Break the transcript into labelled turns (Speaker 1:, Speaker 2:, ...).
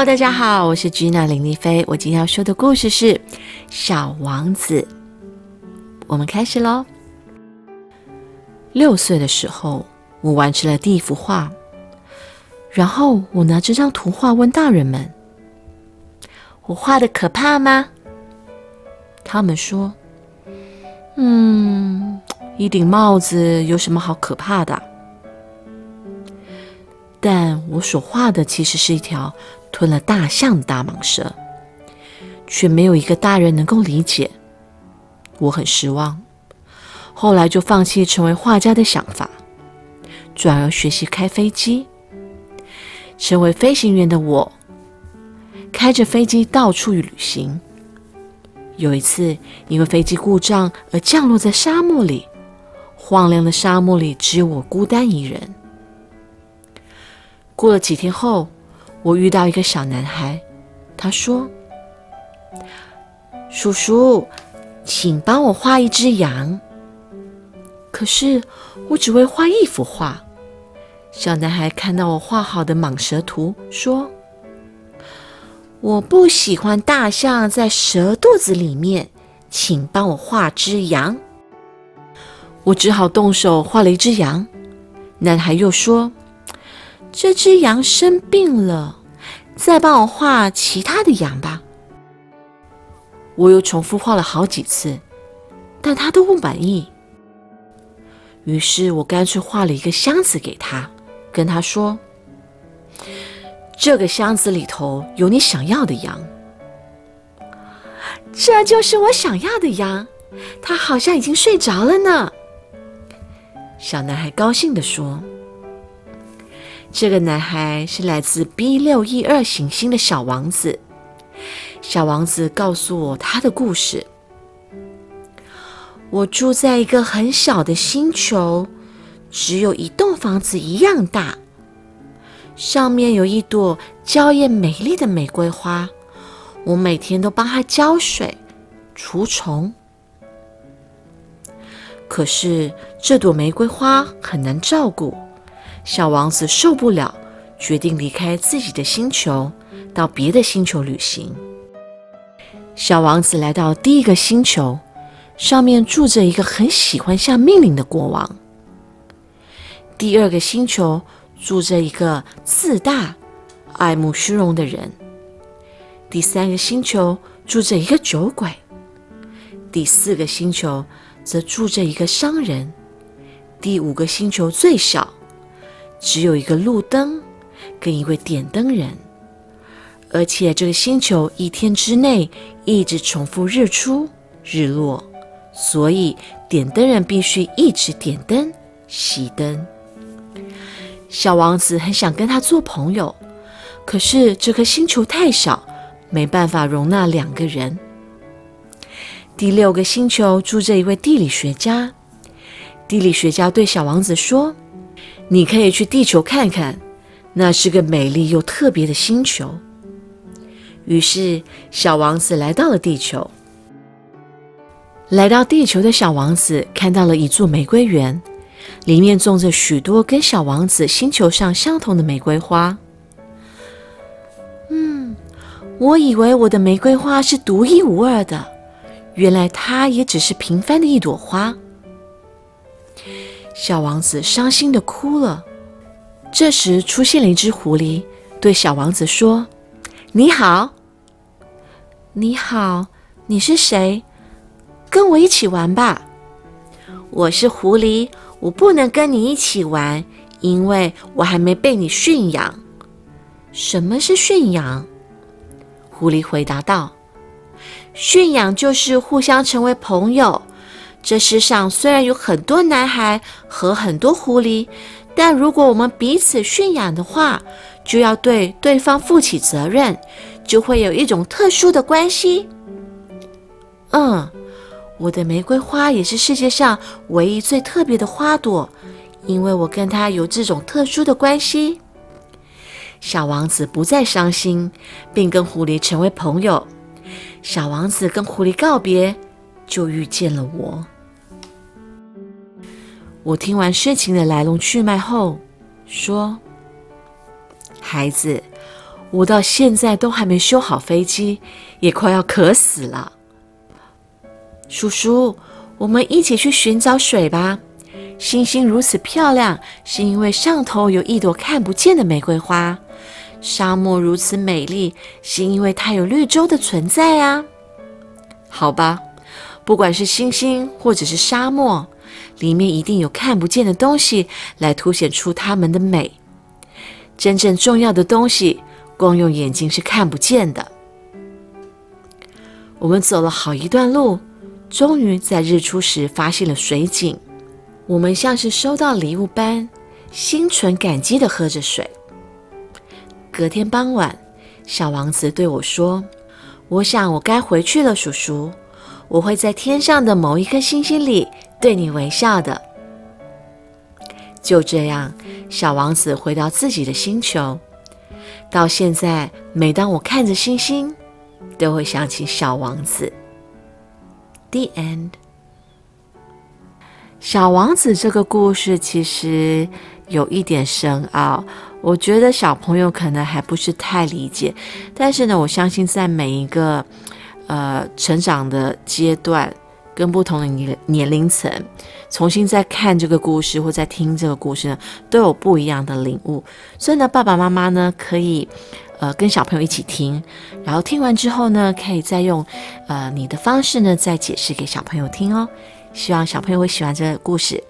Speaker 1: Hello，大家好，我是 Gina 林丽菲。我今天要说的故事是《小王子》。我们开始喽。六岁的时候，我完成了第一幅画，然后我拿这张图画问大人们：“我画的可怕吗？”他们说：“嗯，一顶帽子有什么好可怕的？”但我所画的其实是一条吞了大象的大蟒蛇，却没有一个大人能够理解。我很失望，后来就放弃成为画家的想法，转而学习开飞机。成为飞行员的我，开着飞机到处旅行。有一次，因为飞机故障而降落在沙漠里，荒凉的沙漠里只有我孤单一人。过了几天后，我遇到一个小男孩，他说：“叔叔，请帮我画一只羊。”可是我只会画一幅画。小男孩看到我画好的蟒蛇图，说：“我不喜欢大象在蛇肚子里面，请帮我画只羊。”我只好动手画了一只羊。男孩又说。这只羊生病了，再帮我画其他的羊吧。我又重复画了好几次，但他都不满意。于是我干脆画了一个箱子给他，跟他说：“这个箱子里头有你想要的羊。”这就是我想要的羊，它好像已经睡着了呢。小男孩高兴地说。这个男孩是来自 B 六一二行星的小王子。小王子告诉我他的故事。我住在一个很小的星球，只有一栋房子一样大，上面有一朵娇艳美丽的玫瑰花。我每天都帮它浇水、除虫。可是这朵玫瑰花很难照顾。小王子受不了，决定离开自己的星球，到别的星球旅行。小王子来到第一个星球，上面住着一个很喜欢下命令的国王。第二个星球住着一个自大、爱慕虚荣的人。第三个星球住着一个酒鬼。第四个星球则住着一个商人。第五个星球最小。只有一个路灯跟一位点灯人，而且这个星球一天之内一直重复日出日落，所以点灯人必须一直点灯熄灯。小王子很想跟他做朋友，可是这颗星球太小，没办法容纳两个人。第六个星球住着一位地理学家，地理学家对小王子说。你可以去地球看看，那是个美丽又特别的星球。于是，小王子来到了地球。来到地球的小王子看到了一座玫瑰园，里面种着许多跟小王子星球上相同的玫瑰花。嗯，我以为我的玫瑰花是独一无二的，原来它也只是平凡的一朵花。小王子伤心的哭了。这时，出现了一只狐狸，对小王子说：“你好，你好，你是谁？跟我一起玩吧。”“我是狐狸，我不能跟你一起玩，因为我还没被你驯养。”“什么是驯养？”狐狸回答道：“驯养就是互相成为朋友。”这世上虽然有很多男孩和很多狐狸，但如果我们彼此驯养的话，就要对对方负起责任，就会有一种特殊的关系。嗯，我的玫瑰花也是世界上唯一最特别的花朵，因为我跟它有这种特殊的关系。小王子不再伤心，并跟狐狸成为朋友。小王子跟狐狸告别。就遇见了我。我听完事情的来龙去脉后，说：“孩子，我到现在都还没修好飞机，也快要渴死了。叔叔，我们一起去寻找水吧。星星如此漂亮，是因为上头有一朵看不见的玫瑰花；沙漠如此美丽，是因为它有绿洲的存在啊。好吧，不管是星星或者是沙漠，里面一定有看不见的东西来凸显出它们的美。真正重要的东西，光用眼睛是看不见的。我们走了好一段路，终于在日出时发现了水井。我们像是收到礼物般，心存感激地喝着水。隔天傍晚，小王子对我说：“我想我该回去了，叔叔。我会在天上的某一颗星星里对你微笑的。”就这样，小王子回到自己的星球。到现在，每当我看着星星，都会想起小王子。The end。小王子这个故事其实有一点深奥，我觉得小朋友可能还不是太理解。但是呢，我相信在每一个呃成长的阶段，跟不同的年年龄层，重新再看这个故事或再听这个故事呢，都有不一样的领悟。所以呢，爸爸妈妈呢可以呃跟小朋友一起听，然后听完之后呢，可以再用呃你的方式呢再解释给小朋友听哦。希望小朋友会喜欢这个故事。